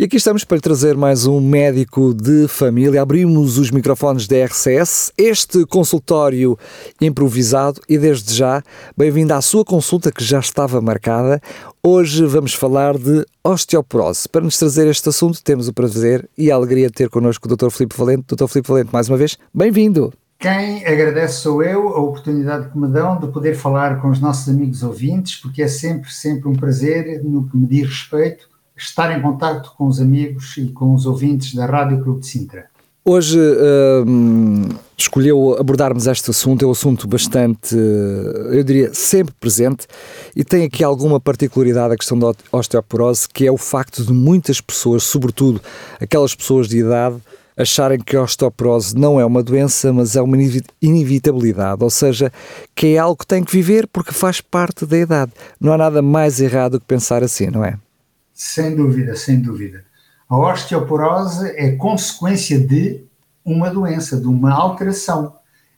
E aqui estamos para trazer mais um médico de família. Abrimos os microfones da RCS, este consultório improvisado e desde já, bem-vindo à sua consulta que já estava marcada. Hoje vamos falar de osteoporose. Para nos trazer este assunto, temos o prazer e a alegria de ter connosco o Dr. Filipe Valente. Dr. Filipe Valente, mais uma vez, bem-vindo. Quem agradece sou eu, a oportunidade que me dão de poder falar com os nossos amigos ouvintes, porque é sempre, sempre um prazer, no que me diz respeito, estar em contato com os amigos e com os ouvintes da Rádio Clube de Sintra. Hoje hum, escolheu abordarmos este assunto, é um assunto bastante, eu diria, sempre presente e tem aqui alguma particularidade a questão da osteoporose, que é o facto de muitas pessoas, sobretudo aquelas pessoas de idade, acharem que a osteoporose não é uma doença, mas é uma inevitabilidade, ou seja, que é algo que tem que viver porque faz parte da idade. Não há nada mais errado do que pensar assim, não é? Sem dúvida, sem dúvida. A osteoporose é consequência de uma doença, de uma alteração.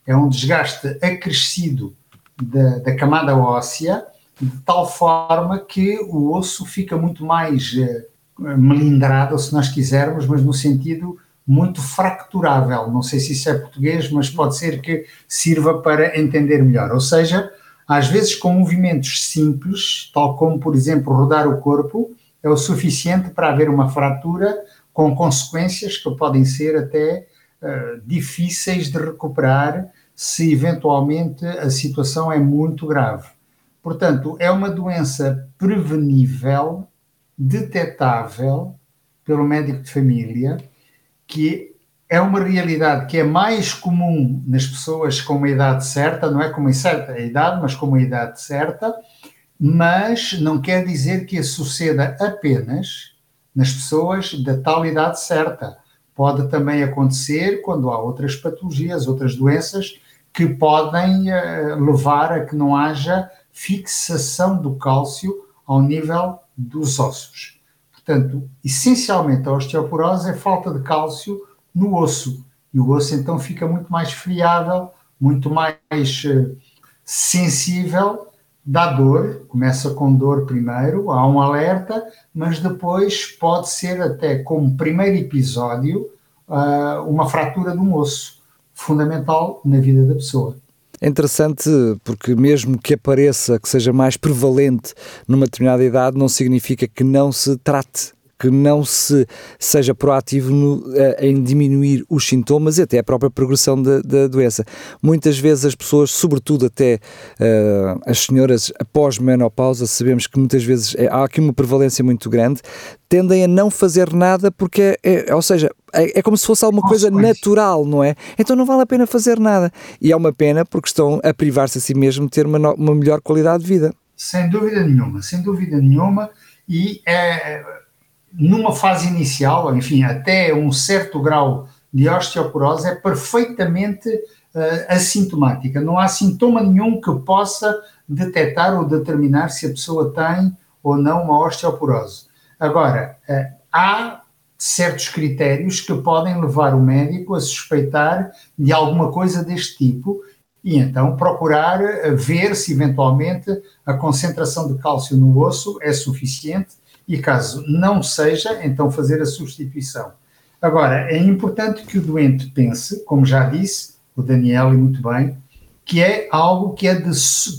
É um desgaste acrescido da, da camada óssea, de tal forma que o osso fica muito mais eh, melindrado, se nós quisermos, mas no sentido muito fracturável. Não sei se isso é português, mas pode ser que sirva para entender melhor. Ou seja, às vezes com movimentos simples, tal como, por exemplo, rodar o corpo, é o suficiente para haver uma fratura com consequências que podem ser até uh, difíceis de recuperar se eventualmente a situação é muito grave. Portanto, é uma doença prevenível, detetável pelo médico de família, que é uma realidade que é mais comum nas pessoas com uma idade certa, não é com uma certa idade, mas com uma idade certa, mas não quer dizer que isso suceda apenas nas pessoas da tal idade certa. Pode também acontecer quando há outras patologias, outras doenças que podem uh, levar a que não haja fixação do cálcio ao nível dos ossos. Portanto, essencialmente a osteoporose é falta de cálcio no osso. E o osso então fica muito mais friável, muito mais uh, sensível dá dor, começa com dor primeiro, há um alerta, mas depois pode ser até como primeiro episódio uh, uma fratura de um osso, fundamental na vida da pessoa. É interessante porque mesmo que apareça, que seja mais prevalente numa determinada idade, não significa que não se trate que não se seja proativo no, em diminuir os sintomas e até a própria progressão da, da doença. Muitas vezes as pessoas, sobretudo até uh, as senhoras após menopausa, sabemos que muitas vezes é, há aqui uma prevalência muito grande, tendem a não fazer nada porque, é, é ou seja, é, é, como se fosse alguma coisa natural, não é? Então não vale a pena fazer nada. E é uma pena porque estão a privar-se a si mesmo de ter uma, uma melhor qualidade de vida. Sem dúvida nenhuma, sem dúvida nenhuma. E é, numa fase inicial, enfim, até um certo grau de osteoporose, é perfeitamente uh, assintomática. Não há sintoma nenhum que possa detectar ou determinar se a pessoa tem ou não uma osteoporose. Agora, uh, há certos critérios que podem levar o médico a suspeitar de alguma coisa deste tipo e então procurar eh, ver se eventualmente a concentração de cálcio no osso é suficiente e caso não seja, então fazer a substituição. Agora, é importante que o doente pense, como já disse o Daniel e muito bem, que é algo que é de,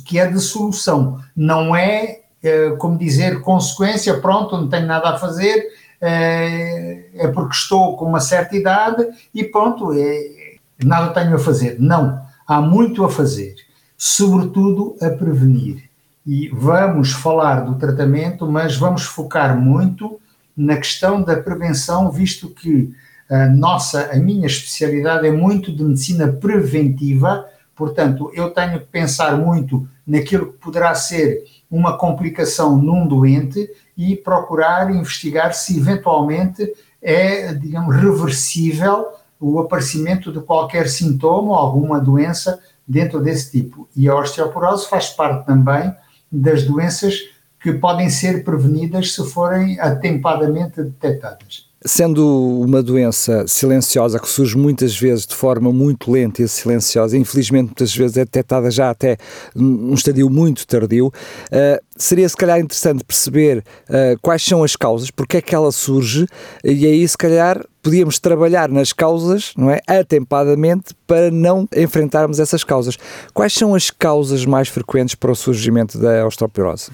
que é de solução, não é, é como dizer, consequência, pronto, não tenho nada a fazer, é, é porque estou com uma certa idade e pronto, é, nada tenho a fazer. Não, há muito a fazer, sobretudo a prevenir e vamos falar do tratamento, mas vamos focar muito na questão da prevenção, visto que a nossa, a minha especialidade é muito de medicina preventiva, portanto, eu tenho que pensar muito naquilo que poderá ser uma complicação num doente e procurar investigar se eventualmente é, digamos, reversível o aparecimento de qualquer sintoma ou alguma doença dentro desse tipo. E a osteoporose faz parte também das doenças que podem ser prevenidas se forem atempadamente detectadas. Sendo uma doença silenciosa que surge muitas vezes de forma muito lenta e silenciosa, infelizmente muitas vezes é detectada já até num estadio muito tardio, uh, seria se calhar interessante perceber uh, quais são as causas, porque é que ela surge, e aí se calhar podíamos trabalhar nas causas, não é, atempadamente, para não enfrentarmos essas causas. Quais são as causas mais frequentes para o surgimento da osteoporose?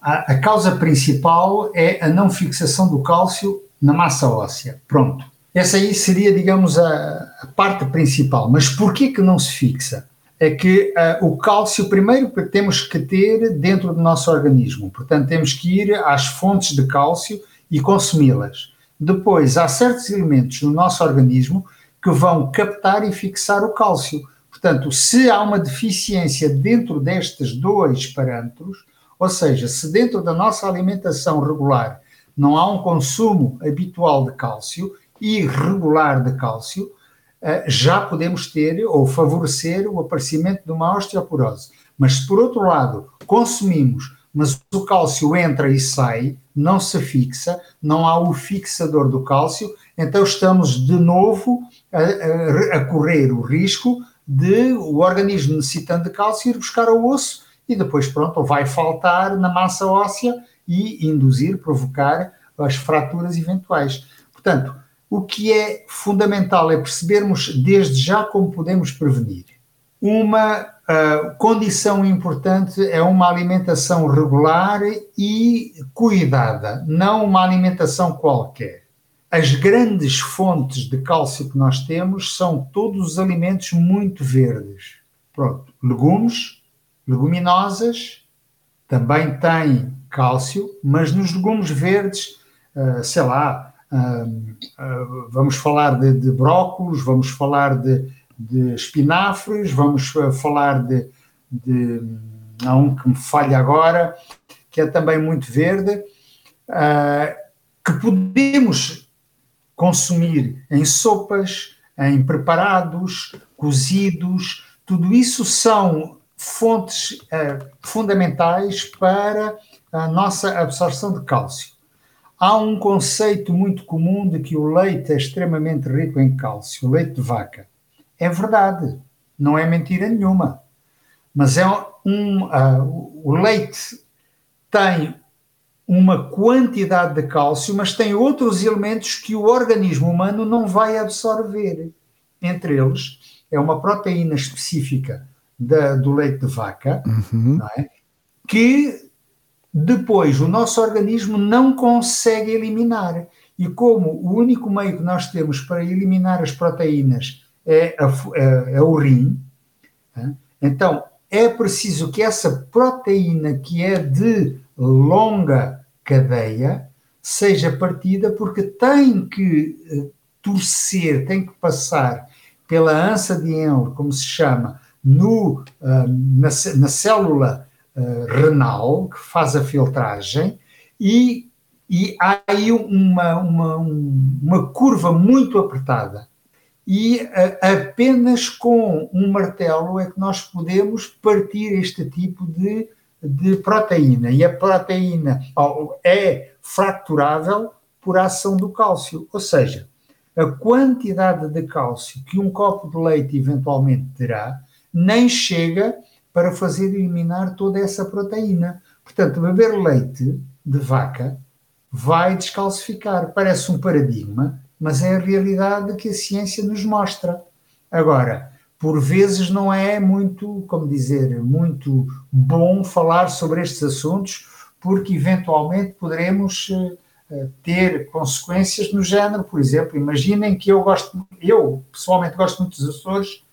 A, a causa principal é a não fixação do cálcio na massa óssea. Pronto. Essa aí seria, digamos, a, a parte principal. Mas por que não se fixa? É que uh, o cálcio, primeiro, temos que ter dentro do nosso organismo. Portanto, temos que ir às fontes de cálcio e consumi-las. Depois, há certos elementos no nosso organismo que vão captar e fixar o cálcio. Portanto, se há uma deficiência dentro destes dois parâmetros, ou seja, se dentro da nossa alimentação regular não há um consumo habitual de cálcio e regular de cálcio, eh, já podemos ter ou favorecer o aparecimento de uma osteoporose. Mas se por outro lado consumimos, mas o cálcio entra e sai, não se fixa, não há o fixador do cálcio, então estamos de novo a, a, correr o risco de o organismo necessitando de cálcio ir buscar ao osso e depois, pronto, vai faltar na massa óssea e induzir, provocar as fraturas eventuais. Portanto, o que é fundamental é percebermos desde já como podemos prevenir. Uma uh, condição importante é uma alimentação regular e cuidada, não uma alimentação qualquer. As grandes fontes de cálcio que nós temos são todos os alimentos muito verdes. Pronto, legumes, leguminosas, também têm cálcio, mas nos legumes verdes, uh, sei lá, uh, vamos falar de, de brócolos, vamos falar de, de espinafres, vamos falar de, de. Há um que me falha agora, que é também muito verde, que podemos consumir em sopas, em preparados, cozidos, tudo isso são fontes uh, fundamentais para a nossa absorção de cálcio. Há um conceito muito comum de que o leite é extremamente rico em cálcio, o leite de vaca. É verdade, não é mentira nenhuma. Mas é um, uh, o leite tem uma quantidade de cálcio, mas tem outros elementos que o organismo humano não vai absorver. Entre eles, é uma proteína específica da, do leite de vaca, uhum. é? que depois o nosso organismo não consegue eliminar. E como o único meio que nós temos para eliminar as proteínas é, a, é, é o rim, é? então é preciso que essa proteína que é de longa cadeia seja partida porque tem que eh, torcer, tem que passar pela ança de Henle, como se chama, no, uh, na, na, célula uh, renal, que faz a filtragem, e, e há aí uma, uma, uma curva muito apertada. E apenas com um martelo é que nós podemos partir este tipo de, de proteína. E a proteína é fracturável por ação do cálcio. Ou seja, a quantidade de cálcio que um copo de leite eventualmente terá nem chega para fazer eliminar toda essa proteína. Portanto, beber leite de vaca vai descalcificar. Parece um paradigma, mas é a realidade que a ciência nos mostra. Agora, por vezes não é muito, como dizer, muito bom falar sobre estes assuntos, porque eventualmente poderemos uh, ter consequências no género, por exemplo, imaginem que eu gosto, eu pessoalmente gosto muito dos Açores,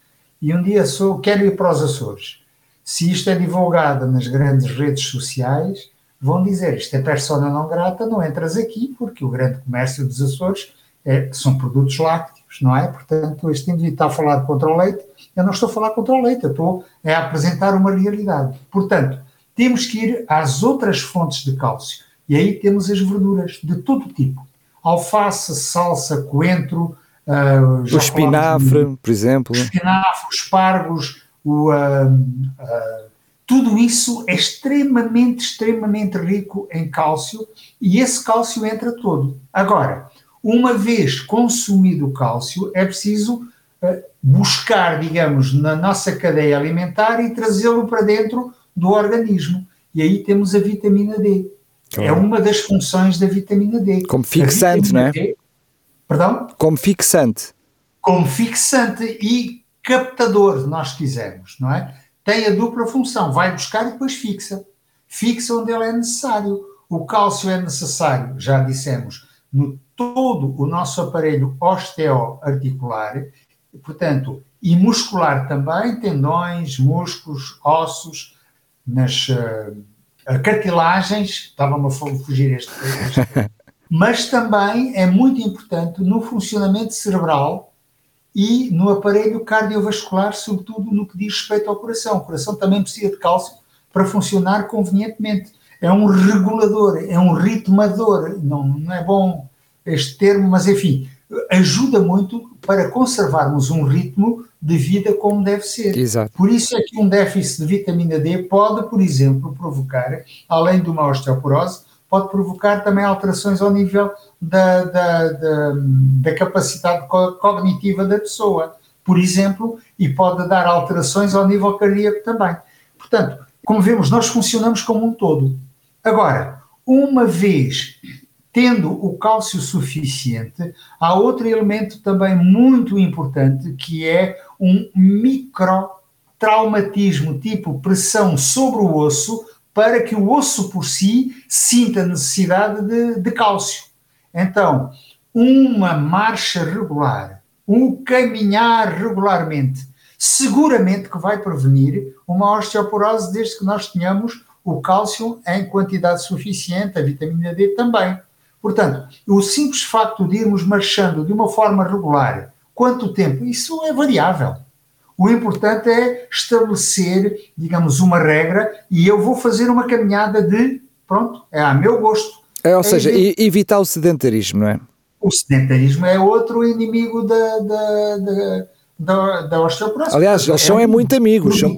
e um dia sou, quero ir para os Açores. Se isto é divulgado nas grandes redes sociais, vão dizer isto é persona não grata, não entras aqui, porque o grande comércio dos Açores é, são produtos lácteos, não é? Portanto, este indivíduo está a falar contra o leite, eu não estou a falar contra o leite, eu estou a apresentar uma realidade. Portanto, temos que ir às outras fontes de cálcio. E aí temos as verduras de todo tipo. Alface, salsa, coentro, Uh, o espinafre, por exemplo. O espinafre, os espargos, o, uh, uh, tudo isso é extremamente, extremamente rico em cálcio e esse cálcio entra todo. Agora, uma vez consumido o cálcio, é preciso uh, buscar, digamos, na nossa cadeia alimentar e trazê-lo para dentro do organismo. E aí temos a vitamina D. Claro. É uma das funções da vitamina D. Como fixante, não é? D, perdão? Como fixante. Como fixante e captador, se nós quisermos, não é? tem a dupla função, vai buscar e depois fixa. Fixa onde ele é necessário. O cálcio é necessário, já dissemos, no todo o nosso aparelho osteoarticular, portanto, e muscular também, tendões, músculos, ossos, nas uh, cartilagens, estava-me a fugir este, este mas também é muito importante no funcionamento cerebral e no aparelho cardiovascular, sobretudo no que diz respeito ao coração. O coração também precisa de cálcio para funcionar convenientemente. É um regulador, é um ritmador, não, não é bom este termo, mas enfim, ajuda muito para conservarmos um ritmo de vida como deve ser. Exato. Por isso é que um déficit de vitamina D pode, por exemplo, provocar, além de uma osteoporose, pode provocar também alterações ao nível da, da, da, da capacidade cognitiva da pessoa, por exemplo, e pode dar alterações ao nível cardíaco também. Portanto, como vemos, nós funcionamos como um todo. Agora, uma vez tendo o cálcio suficiente, há outro elemento também muito importante que é um microtraumatismo, tipo pressão sobre o osso, para que o osso por si sinta necessidade de, de cálcio. Então, uma marcha regular, um caminhar regularmente, seguramente que vai prevenir uma osteoporose desde que nós tenhamos o cálcio em quantidade suficiente, a vitamina D também. Portanto, o simples facto de irmos marchando de uma forma regular, quanto tempo? Isso é variável. O importante é estabelecer, digamos, uma regra e eu vou fazer uma caminhada de, pronto, é a meu gosto. É, ou é seja, evitar o sedentarismo, não é? O sedentarismo é outro inimigo da, da, da da, da osteoporose. Aliás, eles são é, é muito amigos. São,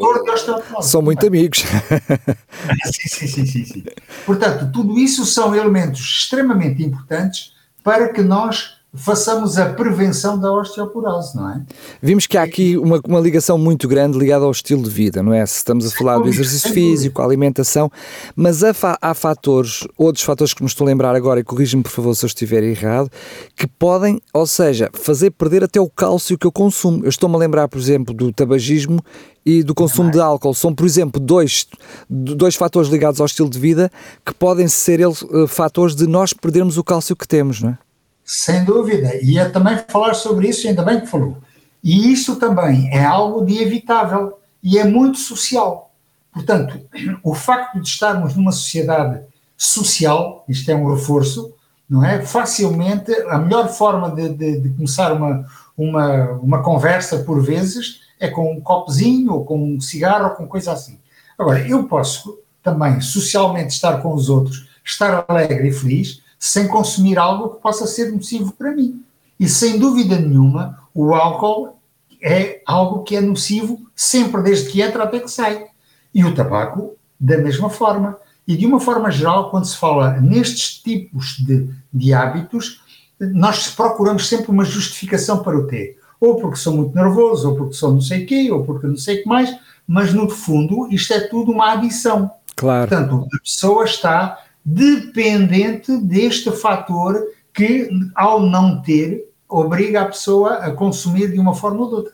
são muito amigos. sim, sim, sim, sim, sim. Portanto, tudo isso são elementos extremamente importantes para que nós façamos a prevenção da osteoporose, não é? Vimos que há aqui uma, uma ligação muito grande ligada ao estilo de vida, não é? Se estamos a falar do exercício físico, alimentação, mas há, há fatores, outros fatores que me estou a lembrar agora, e corrija-me por favor se eu estiver errado, que podem, ou seja, fazer perder até o cálcio que eu consumo. Eu estou-me a lembrar, por exemplo, do tabagismo e do consumo de álcool. São, por exemplo, dois, dois fatores ligados ao estilo de vida que podem ser eles, uh, fatores de nós perdermos o cálcio que temos, não é? Sem dúvida. E ia também falar sobre isso, ainda bem que falou. E isso também é algo de evitável e é muito social. Portanto, o facto de estarmos numa sociedade social, isto é um reforço, não é? Facilmente, a melhor forma de, de, de começar uma, uma, uma conversa, por vezes, é com um copozinho, ou com um cigarro, ou com coisa assim. Agora, eu posso também socialmente estar com os outros, estar alegre e feliz, sem consumir algo que possa ser nocivo para mim. E sem dúvida nenhuma, o álcool é algo que é nocivo sempre desde que entra até que sai. E o tabaco, da mesma forma. E de uma forma geral, quando se fala nestes tipos de, de hábitos, nós procuramos sempre uma justificação para o ter. Ou porque sou muito nervoso, ou porque sou não sei quê, ou porque não sei o que mais, mas no fundo isto é tudo uma adição. Claro. Portanto, a pessoa está dependente deste fator que, ao não ter, obriga a pessoa a consumir de uma forma ou de outra.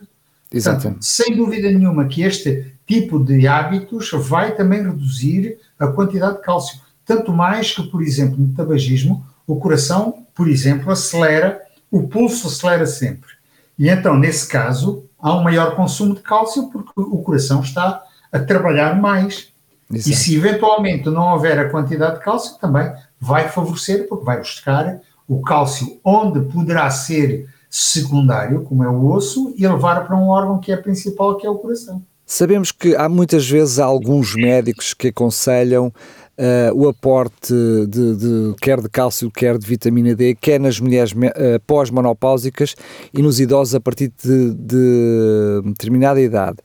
Portanto, sem dúvida nenhuma que este tipo de hábitos vai também reduzir a quantidade de cálcio. Tanto mais que, por exemplo, no tabagismo, o coração, por exemplo, acelera, o pulso acelera sempre. E então, nesse caso, há um maior consumo de cálcio porque o coração está a trabalhar mais. Exato. E se eventualmente não houver a quantidade de cálcio, também vai favorecer, porque vai buscar o cálcio onde poderá ser secundário, como é o osso, e levar para um órgão que é principal, que é o coração. Sabemos que há muitas vezes alguns médicos que aconselham Uh, o aporte de, de, quer de cálcio, quer de vitamina D, quer nas mulheres uh, pós-monopáusicas e nos idosos a partir de, de determinada idade.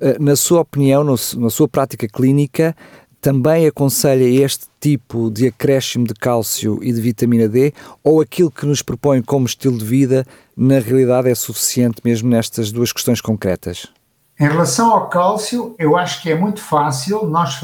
Eh, na sua opinião, na sua prática clínica, também aconselha este tipo de acréscimo de cálcio e de vitamina D ou aquilo que nos propõe como estilo de vida na realidade é suficiente mesmo nestas duas questões concretas? Em relação ao cálcio, eu acho que é muito fácil nós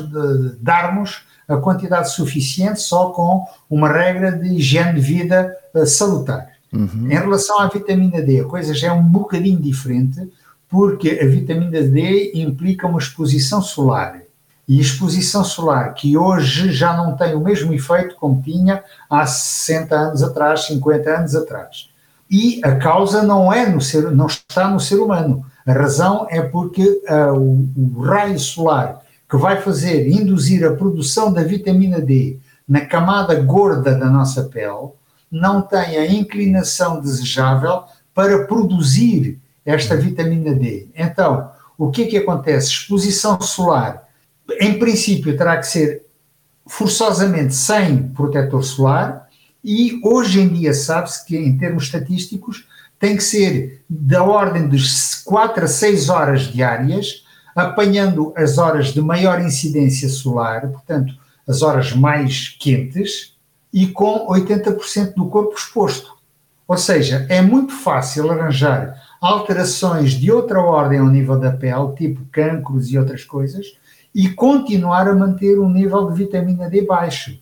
darmos a quantidade suficiente só com uma regra de higiene de vida uh, salutar. Uhum. Em relação à vitamina D, a coisa já é um bocadinho diferente, porque a vitamina D implica uma exposição solar. E exposição solar que hoje já não tem o mesmo efeito como tinha há 60 anos atrás, 50 anos atrás. E a causa não é no ser, não está no ser humano. A razão é porque uh, o, o raio solar que vai fazer induzir a produção da vitamina D na camada gorda da nossa pele não tem a inclinação desejável para produzir esta vitamina D. Então, o que é que acontece? Exposição solar, em princípio, terá que ser forçosamente sem protetor solar, e hoje em dia sabe-se que, em termos estatísticos, tem que ser da ordem de 4 a 6 horas diárias, apanhando as horas de maior incidência solar, portanto, as horas mais quentes, e com 80% do corpo exposto. Ou seja, é muito fácil arranjar alterações de outra ordem ao nível da pele, tipo cancros e outras coisas, e continuar a manter um nível de vitamina D baixo.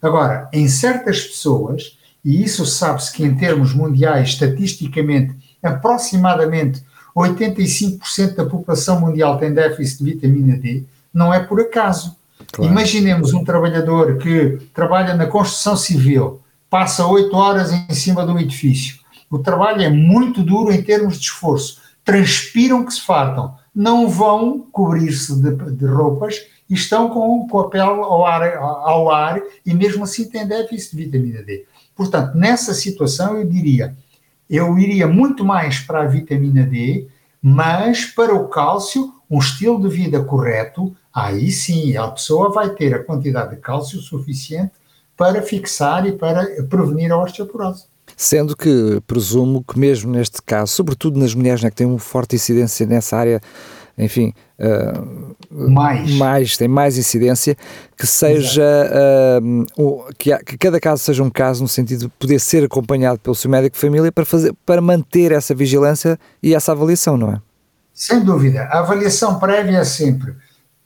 Agora, em certas pessoas, e isso sabe-se que em termos mundiais, estatisticamente, aproximadamente 85% da população mundial tem déficit de vitamina D, não é por acaso. Claro. Imaginemos um trabalhador que trabalha na construção civil, passa 8 horas em cima de um edifício, o trabalho é muito duro em termos de esforço. Transpiram que se fartam. Não vão cobrir-se de, de, roupas e estão com, com a pele ao ar, ao ar e mesmo assim têm déficit de vitamina D. Portanto, nessa situação eu diria, eu iria muito mais para a vitamina D, mas para o cálcio, um estilo de vida correto, aí sim a pessoa vai ter a quantidade de cálcio suficiente para fixar e para prevenir a osteoporose. Sendo que presumo que mesmo neste caso, sobretudo nas mulheres né, que têm uma forte incidência nessa área, enfim, uh, mais. mais, tem mais incidência, que seja uh, que, que, cada caso seja um caso no sentido de poder ser acompanhado pelo seu médico de família para, fazer, para manter essa vigilância e essa avaliação, não é? Sem dúvida. A avaliação prévia é sempre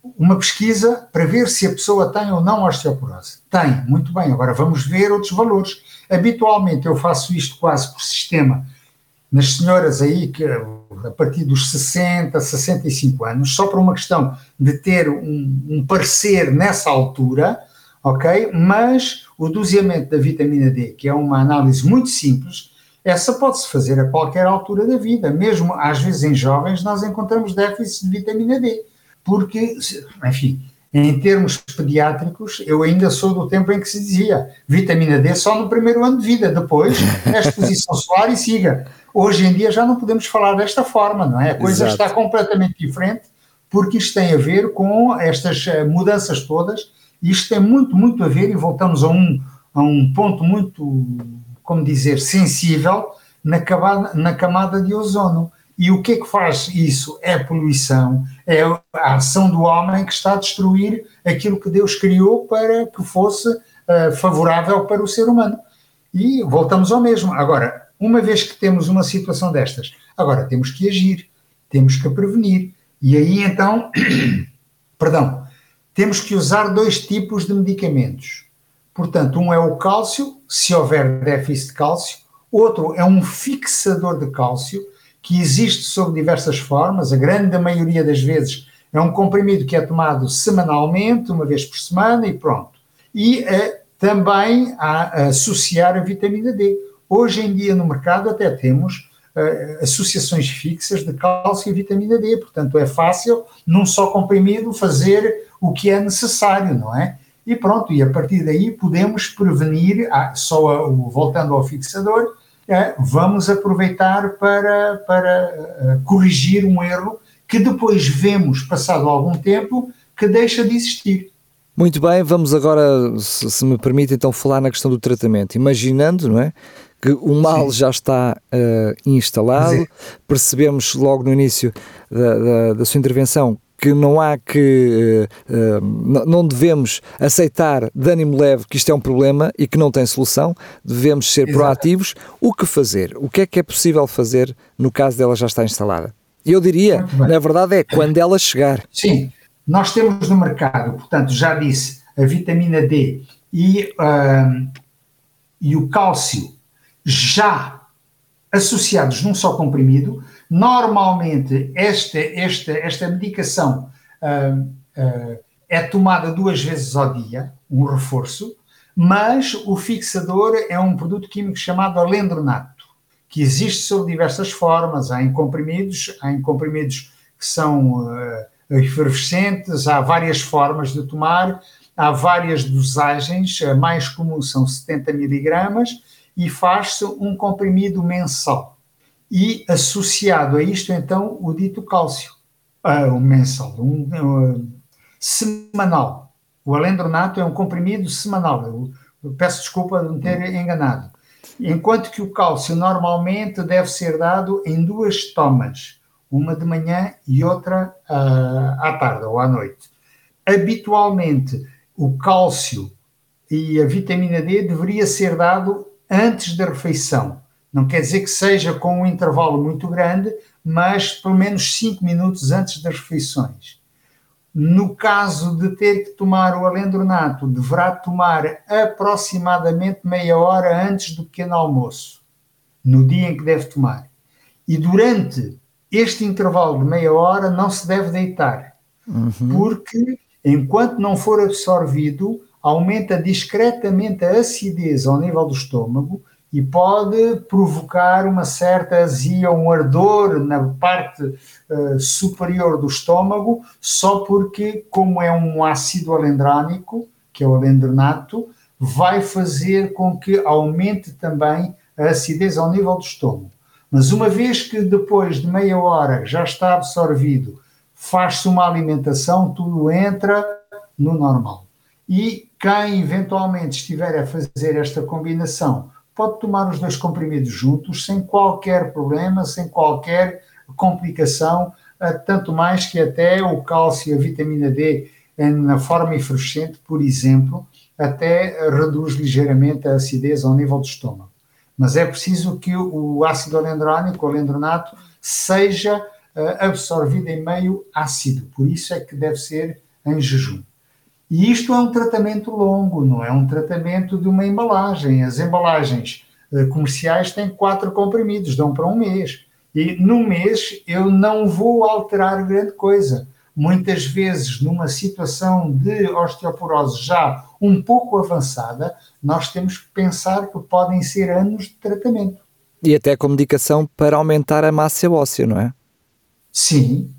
uma pesquisa para ver se a pessoa tem ou não osteoporose. Tem, muito bem. Agora vamos ver outros valores. Habitualmente eu faço isto quase por sistema nas senhoras aí que a partir dos 60, 65 anos, só por uma questão de ter um, um parecer nessa altura, ok? Mas o doseamento da vitamina D, que é uma análise muito simples, essa pode-se fazer a qualquer altura da vida. Mesmo às vezes em jovens nós encontramos déficit de vitamina D, porque, enfim, em termos pediátricos, eu ainda sou do tempo em que se dizia vitamina D só no primeiro ano de vida, depois é exposição solar e siga. Hoje em dia já não podemos falar desta forma, não é? A coisa Exato. está completamente diferente, porque isto tem a ver com estas eh, mudanças todas, e isto tem muito, muito a ver, e voltamos a um, a um ponto muito, como dizer, sensível na camada, na camada de ozono. E o que é que faz isso? É a poluição, é a ação do homem que está a destruir aquilo que Deus criou para que fosse uh, favorável para o ser humano. E voltamos ao mesmo. Agora, uma vez que temos uma situação destas, agora temos que agir, temos que prevenir. E aí então, perdão, temos que usar dois tipos de medicamentos. Portanto, um é o cálcio, se houver déficit de cálcio, outro é um fixador de cálcio que existe sob diversas formas, a grande maioria das vezes é um comprimido que é tomado semanalmente, uma vez por semana e pronto. E uh, também a, a associar a vitamina D. Hoje em dia no mercado até temos uh, associações fixas de cálcio e vitamina D, portanto é fácil num só comprimido fazer o que é necessário, não é? E pronto, e a partir daí podemos prevenir, ah, só a, voltando ao fixador, vamos aproveitar para, para uh, corrigir um erro que depois vemos, passado algum tempo, que deixa de existir. Muito bem, vamos agora, se, se, me permite, então falar na questão do tratamento. Imaginando, não é? Que o mal Sim. já está uh, instalado, é. percebemos logo no início da, da, da, sua intervenção que não há que. Uh, uh, não devemos aceitar de ânimo leve que isto é um problema e que não tem solução, devemos ser Exato. proativos. O que fazer? O que é que é possível fazer no caso dela já estar instalada? Eu diria, na verdade, é quando ela chegar. Sim, nós temos no mercado, portanto, já disse, a vitamina D e, uh, e o cálcio já associados num só comprimido. Normalmente, esta, esta, esta medicação uh, uh, é tomada duas vezes ao dia, um reforço, mas o fixador é um produto químico chamado alendronato, que existe sob diversas formas. Há em comprimidos, há em comprimidos que são uh, efervescentes, há várias formas de tomar, há várias dosagens, a mais comum são 70 miligramas, e faz-se um comprimido mensal. E associado a isto, então, o dito cálcio, uh, um mensal, um, semanal. O alendronato é um comprimido semanal. Eu, eu peço desculpa de me ter enganado. Enquanto que o cálcio normalmente deve ser dado em duas tomas uma de manhã e outra uh, à tarde ou à noite. Habitualmente, o cálcio e a vitamina D deveria ser dado antes da refeição. Não quer dizer que seja com um intervalo muito grande, mas pelo menos 5 minutos antes das refeições. No caso de ter que tomar o alendronato, deverá tomar aproximadamente meia hora antes do pequeno almoço, no dia em que deve tomar. E durante este intervalo de meia hora não se deve deitar, uhum. porque enquanto não for absorvido, aumenta discretamente a acidez ao nível do estômago e pode provocar uma certa azia, um ardor na parte uh, superior do estômago, só porque, como é um ácido alendrónico, que é o alendronato, vai fazer com que aumente também a acidez ao nível do estômago. Mas uma vez que depois de meia hora já está absorvido, faz-se uma alimentação, tudo entra no normal. E quem eventualmente estiver a fazer esta combinação pode tomar os dois comprimidos juntos sem qualquer problema, sem qualquer complicação, eh, tanto mais que até o cálcio e a vitamina D na forma efervescente, por exemplo, até reduz ligeiramente a acidez ao nível do estômago mas é preciso que o ácido alendrónico, o alendronato, seja uh, absorvido em meio ácido, por isso é que deve ser em jejum. E isto é um tratamento longo, não é um tratamento de uma embalagem. As embalagens uh, comerciais têm quatro comprimidos, dão para um mês. E no mês eu não vou alterar grande coisa muitas vezes numa situação de osteoporose já um pouco avançada, nós temos que pensar que podem ser anos de tratamento. E até com medicação para aumentar a massa óssea, não é? Sim.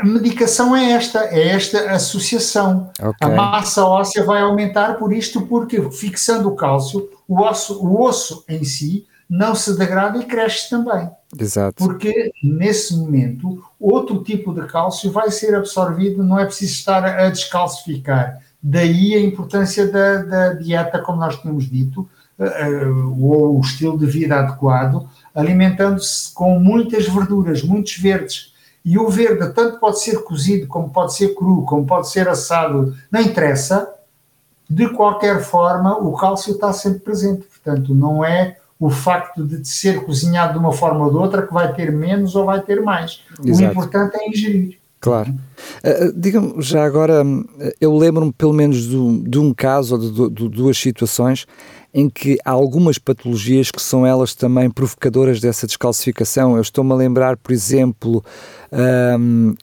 A medicação é esta, é esta associação. Okay. A massa óssea vai aumentar por isto, porque fixando o cálcio, o osso, o osso em si não se degrada e cresce também. Exato. Porque nesse momento outro tipo de cálcio vai ser absorvido, não é preciso estar a descalcificar. Daí a importância da, da dieta, como nós tínhamos dito, uh, ou o estilo de vida adequado, alimentando-se com muitas verduras, muitos verdes. E o verde tanto pode ser cozido, como pode ser cru, como pode ser assado, não interessa. De qualquer forma, o cálcio está sempre presente. Portanto, não é o facto de ser cozinhado de uma forma ou de outra que vai ter menos ou vai ter mais. Exato. O importante é ingerir. Claro. Uh, Diga-me, já agora, eu lembro-me pelo menos de, de, um caso ou de, de, duas situações em que há algumas patologias que são elas também provocadoras dessa descalcificação. Eu estou-me a lembrar, por exemplo, um,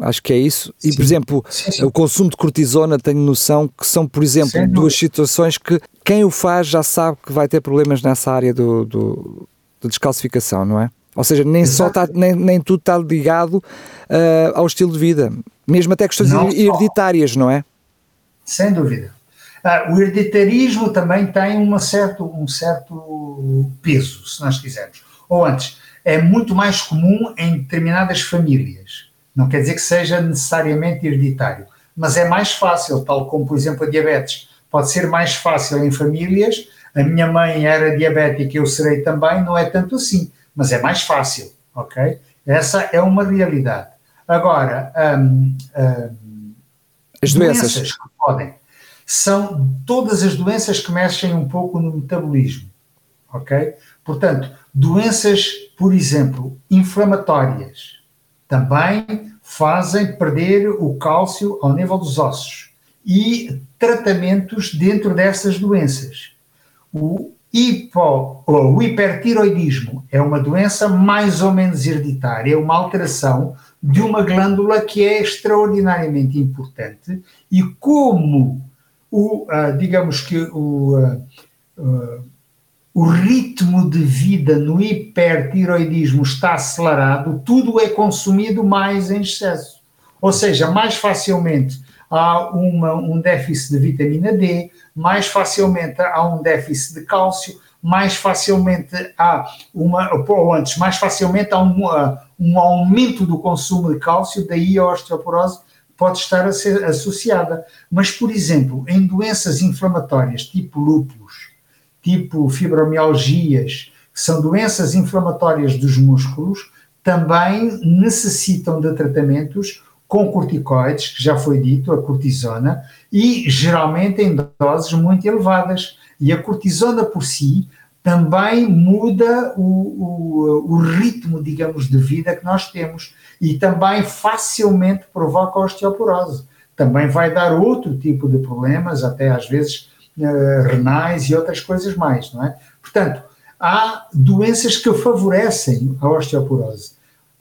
acho que é isso, sim. e por exemplo, sim, sim. o consumo de cortisona, tenho noção que são, por exemplo, duas situações que quem o faz já sabe que vai ter problemas nessa área do, do de descalcificação, não é? Ou seja, nem, só tá, nem, nem tudo está ligado uh, ao estilo de vida, mesmo até questões não hereditárias, não é? Sem dúvida. Ah, o hereditarismo também tem uma certo, um certo peso, se nós quisermos. Ou antes, é muito mais comum em determinadas famílias. Não quer dizer que seja necessariamente hereditário, mas é mais fácil, tal como, por exemplo, a diabetes. Pode ser mais fácil em famílias, a minha mãe era diabética, eu serei também, não é tanto assim, mas é mais fácil, ok? Essa é uma realidade. Agora, hum, hum, as doenças. doenças que podem, são todas as doenças que mexem um pouco no metabolismo, ok? Portanto, doenças, por exemplo, inflamatórias, também fazem perder o cálcio ao nível dos ossos e tratamentos dentro dessas doenças. O, hipo, ou o hipertiroidismo é uma doença mais ou menos hereditária, é uma alteração de uma glândula que é extraordinariamente importante e como o, uh, digamos que o, uh, uh, o ritmo de vida no hipertiroidismo está acelerado, tudo é consumido mais em excesso. Ou seja, mais facilmente há uma, um déficit de vitamina D, mais facilmente há um déficit de cálcio, mais facilmente há uma, ou antes, mais facilmente há um, um aumento do consumo de cálcio, daí a osteoporose pode estar associada. Mas, por exemplo, em doenças inflamatórias tipo lúpus, tipo fibromialgias, que são doenças inflamatórias dos músculos, também necessitam de tratamentos com corticoides, que já foi dito, a cortisona, e geralmente em doses muito elevadas. E a cortisona por si também muda o, o, o, ritmo, digamos, de vida que nós temos e também facilmente provoca osteoporose. Também vai dar outro tipo de problemas, até às vezes uh, renais e outras coisas mais, não é? Portanto, há doenças que favorecem a osteoporose.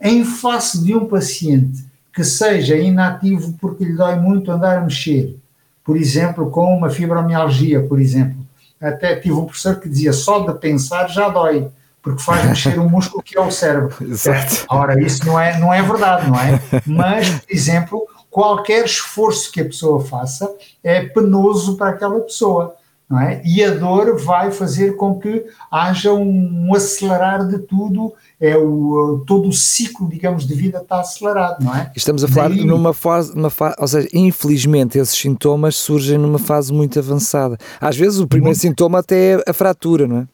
Em face de um paciente que seja inativo porque lhe dói muito andar a mexer, por exemplo, com uma fibromialgia, por exemplo. Até tive um professor que dizia só de pensar já dói, porque faz mexer um músculo que é o cérebro. Exato. Ora, isso não é, não é verdade, não é? Mas, por exemplo, qualquer esforço que a pessoa faça é penoso para aquela pessoa. Não é? E a dor vai fazer com que haja um, um acelerar de tudo, é o, todo o ciclo, digamos, de vida está acelerado, não é? Estamos a falar Daí... numa fase, numa fase, ou seja, infelizmente esses sintomas surgem numa fase muito avançada. Às vezes o primeiro muito... sintoma até é a fratura, não é?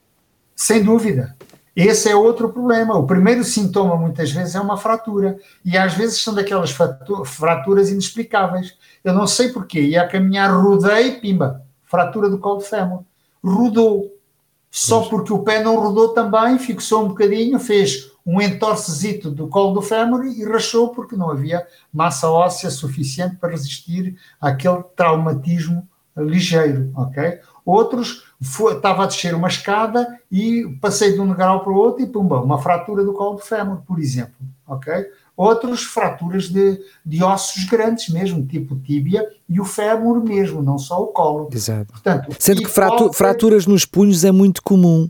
Sem dúvida. Esse é outro problema. O primeiro sintoma, muitas vezes, é uma fratura. E às vezes são daquelas fraturas inexplicáveis. Eu não sei porquê. Ia a caminhar, rodei, pimba, fratura do colo de fémur. Rodou. Só porque o pé não rodou também, fixou um bocadinho, fez um entorcezito do colo do fémur e rachou porque não havia massa óssea suficiente para resistir àquele traumatismo ligeiro, ok? Outros foi, estava a descer uma escada e passei de um degrau para o outro e pumba, uma fratura do colo do fémur, por exemplo, ok? Outros fraturas de, de ossos grandes mesmo, tipo tíbia e o fémur mesmo, não só o colo. Exato. Portanto, Sendo que fratu fraturas nos punhos é muito comum.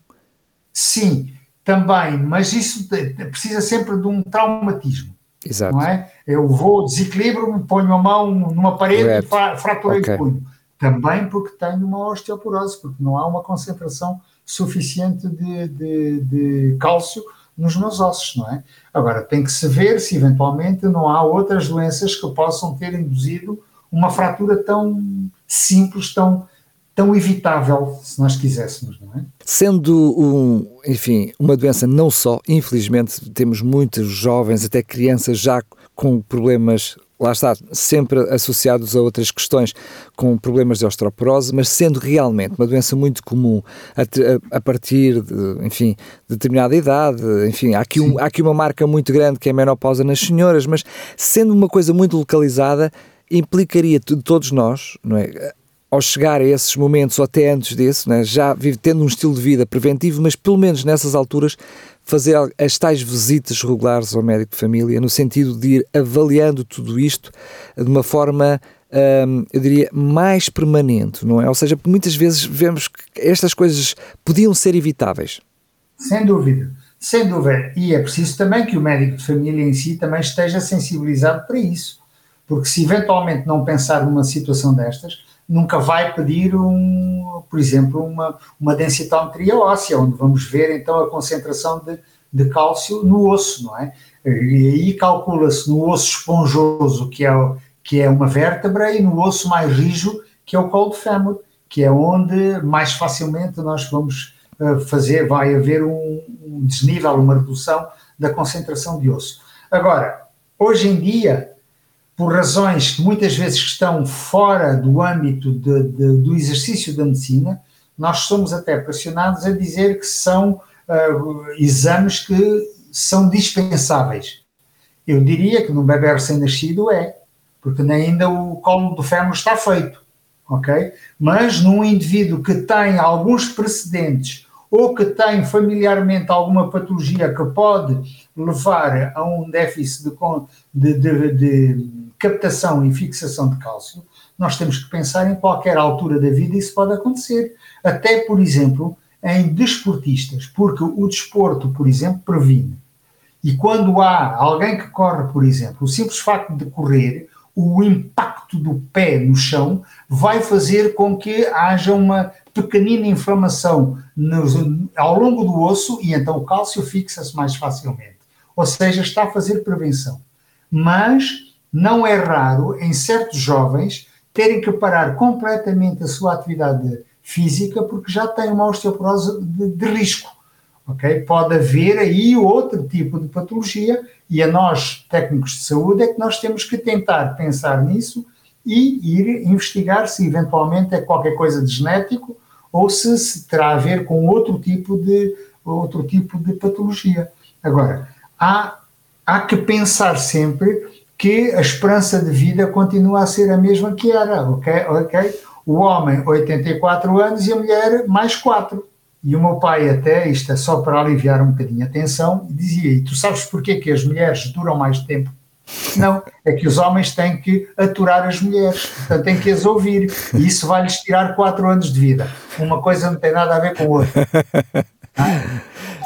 Sim, também, mas isso precisa sempre de um traumatismo. Exato. Não é? Eu vou, desequilibro, ponho a mão numa parede Correto. e fraturei okay. o punho também porque tenho uma osteoporose, porque não há uma concentração suficiente de, de, de cálcio nos meus ossos, não é? Agora, tem que se ver se eventualmente não há outras doenças que possam ter induzido uma fratura tão simples, tão, tão evitável, se nós quiséssemos, não é? Sendo, um, enfim, uma doença não só, infelizmente temos muitos jovens, até crianças já com problemas lá está, sempre associados a outras questões com problemas de osteoporose, mas sendo realmente uma doença muito comum a, a, partir de, enfim, de determinada idade, enfim, há aqui, um, há aqui uma marca muito grande que é a menopausa nas senhoras, mas sendo uma coisa muito localizada, implicaria de todos nós, não é? ao chegar a esses momentos ou até antes disso, né, já vive tendo um estilo de vida preventivo, mas pelo menos nessas alturas fazer as tais visitas regulares ao médico de família, no sentido de ir avaliando tudo isto de uma forma, hum, eu diria, mais permanente, não é? Ou seja, muitas vezes vemos que estas coisas podiam ser evitáveis. Sem dúvida, sem dúvida. E é preciso também que o médico de família em si também esteja sensibilizado para isso. Porque se eventualmente não pensar numa situação destas, nunca vai pedir, um, por exemplo, uma, uma densitometria óssea, onde vamos ver então a concentração de, de cálcio no osso, não é? E aí calcula-se no osso esponjoso, que é, que é uma vértebra, e no osso mais rijo, que é o colo de fémur, que é onde mais facilmente nós vamos uh, fazer, vai haver um, um desnível, uma redução da concentração de osso. Agora, hoje em dia, por razões que muitas vezes estão fora do âmbito de, de, do exercício da medicina, nós somos até pressionados a dizer que são uh, exames que são dispensáveis. Eu diria que num bebê recém-nascido é, porque ainda o colo do fémur está feito, ok? Mas num indivíduo que tem alguns precedentes ou que tem familiarmente alguma patologia que pode levar a um déficit de, de, de, de captação e fixação de cálcio, nós temos que pensar em qualquer altura da vida isso pode acontecer. Até, por exemplo, em desportistas, porque o desporto, por exemplo, previne. E quando há alguém que corre, por exemplo, o simples facto de correr, o impacto do pé no chão vai fazer com que haja uma pequenina inflamação ao longo do osso e então o cálcio fixa-se mais facilmente. Ou seja, está a fazer prevenção. Mas não é raro em certos jovens terem que parar completamente a sua atividade física porque já têm uma osteoporose de, de risco. Okay? Pode haver aí outro tipo de patologia e a nós, técnicos de saúde, é que nós temos que tentar pensar nisso e ir investigar se eventualmente é qualquer coisa de genético ou se, se terá a ver com outro tipo de, outro tipo de patologia. Agora, há, há que pensar sempre que a esperança de vida continua a ser a mesma que era, ok? okay? O homem, 84 anos, e a mulher, mais 4. E o meu pai, até, isto é só para aliviar um bocadinho a tensão, dizia: E tu sabes porquê que as mulheres duram mais tempo? Não, é que os homens têm que aturar as mulheres, portanto têm que as ouvir, e isso vai-lhes tirar 4 anos de vida. Uma coisa não tem nada a ver com outra.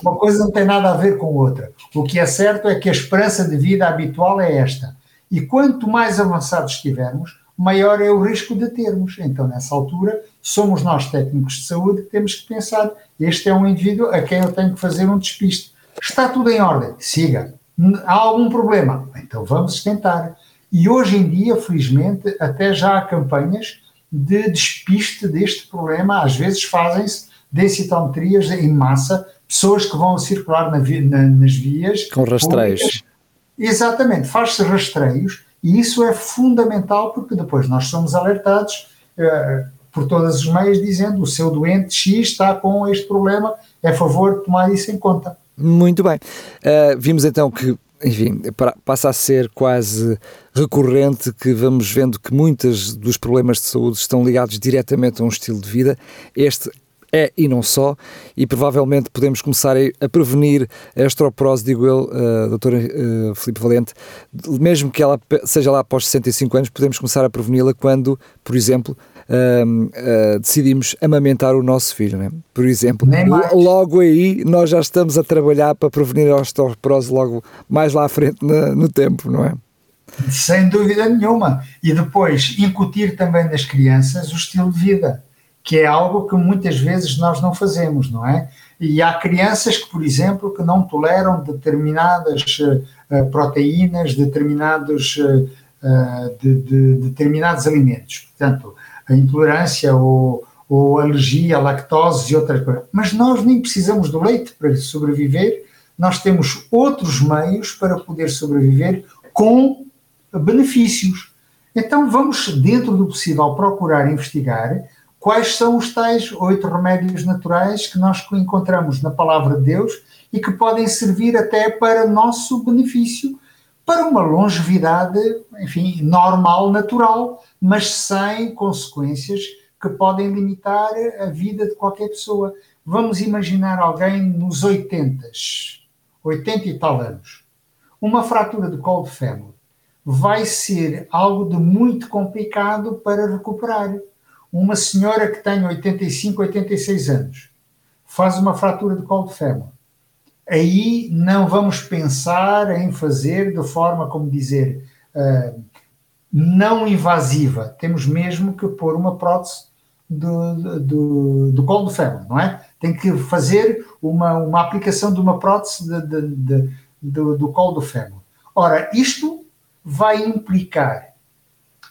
Uma coisa não tem nada a ver com outra. O que é certo é que a esperança de vida habitual é esta. E quanto mais avançados estivermos, maior é o risco de termos. Então, nessa altura, somos nós, técnicos de saúde, que temos que pensar: este é um indivíduo a quem eu tenho que fazer um despiste. Está tudo em ordem, siga. Há algum problema? Então vamos tentar. E hoje em dia, felizmente, até já há campanhas de despiste deste problema. Às vezes fazem-se densitometrias em massa, pessoas que vão circular na, na, nas vias. Com rastreios. Públicas, Exatamente, faz-se rastreios e isso é fundamental porque depois nós somos alertados uh, por todos os meios dizendo o seu doente X está com este problema, é favor de tomar isso em conta. Muito bem. Uh, vimos então que, enfim, passa a ser quase recorrente que vamos vendo que muitos dos problemas de saúde estão ligados diretamente a um estilo de vida. Este é e não só, e provavelmente podemos começar a, prevenir a osteoporose, digo eu, uh, doutora uh, Filipe Valente, mesmo que ela seja lá após 65 anos, podemos começar a preveni-la quando, por exemplo, uh, uh, decidimos amamentar o nosso filho, né? por exemplo. Logo aí nós já estamos a trabalhar para prevenir a osteoporose logo mais lá à frente no, no tempo, não é? Sem dúvida nenhuma. E depois incutir também nas crianças o estilo de vida que é algo que muitas vezes nós não fazemos, não é? E há crianças que, por exemplo, que não toleram determinadas uh, proteínas, determinados, uh, de, de, determinados alimentos. Portanto, a intolerância ou, ou alergia à lactose e outras coisas. Mas nós nem precisamos do leite para sobreviver, nós temos outros meios para poder sobreviver com benefícios. Então vamos, dentro do possível, procurar investigar quais são os tais oito remédios naturais que nós encontramos na palavra de Deus e que podem servir até para nosso benefício, para uma longevidade, enfim, normal, natural, mas sem consequências que podem limitar a vida de qualquer pessoa. Vamos imaginar alguém nos 80, 80 e tal anos, uma fratura de colo de fêmur. Vai ser algo de muito complicado para recuperar uma senhora que tem 85, 86 anos faz uma fratura de colo de fêmur. Aí não vamos pensar em fazer de forma, como dizer, uh, não invasiva. Temos mesmo que pôr uma prótese do, do, do colo de fêmur, não é? Tem que fazer uma, uma aplicação de uma prótese de, de, de, do, do colo do fêmur. Ora, isto vai implicar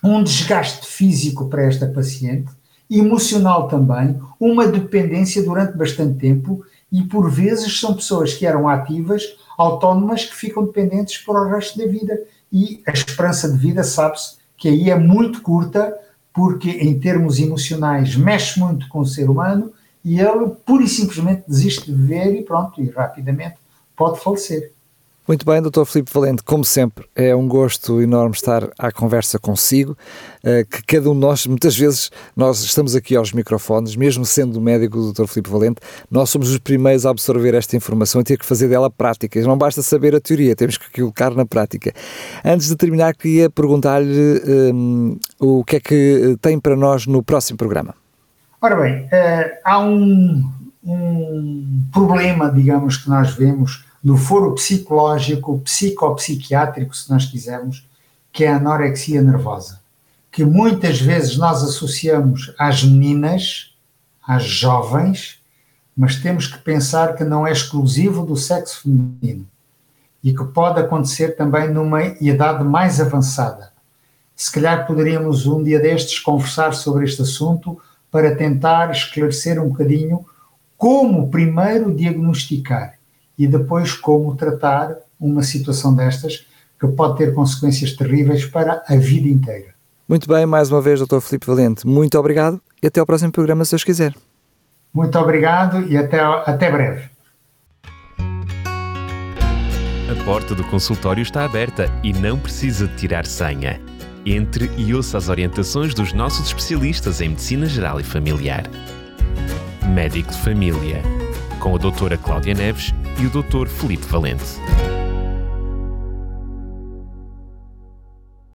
um desgaste físico para esta paciente, emocional também, uma dependência durante bastante tempo e por vezes são pessoas que eram ativas, autónomas, que ficam dependentes para o resto da vida. E a esperança de vida, sabe-se, que aí é muito curta, porque em termos emocionais mexe muito com o ser humano e ele pura e simplesmente desiste de viver e pronto, e rapidamente pode falecer. Muito bem, Dr. Filipe Valente, como sempre, é um gosto enorme estar à conversa consigo, eh, que cada um de nós, muitas vezes, nós estamos aqui aos microfones, mesmo sendo médico do Dr. Filipe Valente, nós somos os primeiros a absorver esta informação e ter que fazer dela prática. Não basta saber a teoria, temos que colocar na prática. Antes de terminar, queria perguntar-lhe um, o que é que tem para nós no próximo programa. Ora bem, uh, há um, um problema, digamos, que nós vemos no foro psicológico, psicopsiquiátrico, se nós quisermos, que é a anorexia nervosa, que muitas vezes nós associamos às meninas, às jovens, mas temos que pensar que não é exclusivo do sexo feminino e que pode acontecer também numa idade mais avançada. Se calhar poderíamos um dia destes conversar sobre este assunto para tentar esclarecer um bocadinho como primeiro diagnosticar e depois como tratar uma situação destas que pode ter consequências terríveis para a vida inteira. Muito bem, mais uma vez, Dr. Filipe Valente, muito obrigado e até ao próximo programa, se Deus quiser. Muito obrigado e até, até breve. A porta do consultório está aberta e não precisa de tirar senha. Entre e ouça as orientações dos nossos especialistas em Medicina Geral e Familiar. Médico de Família, com a doutora Cláudia Neves e o Dr. Felipe Valente.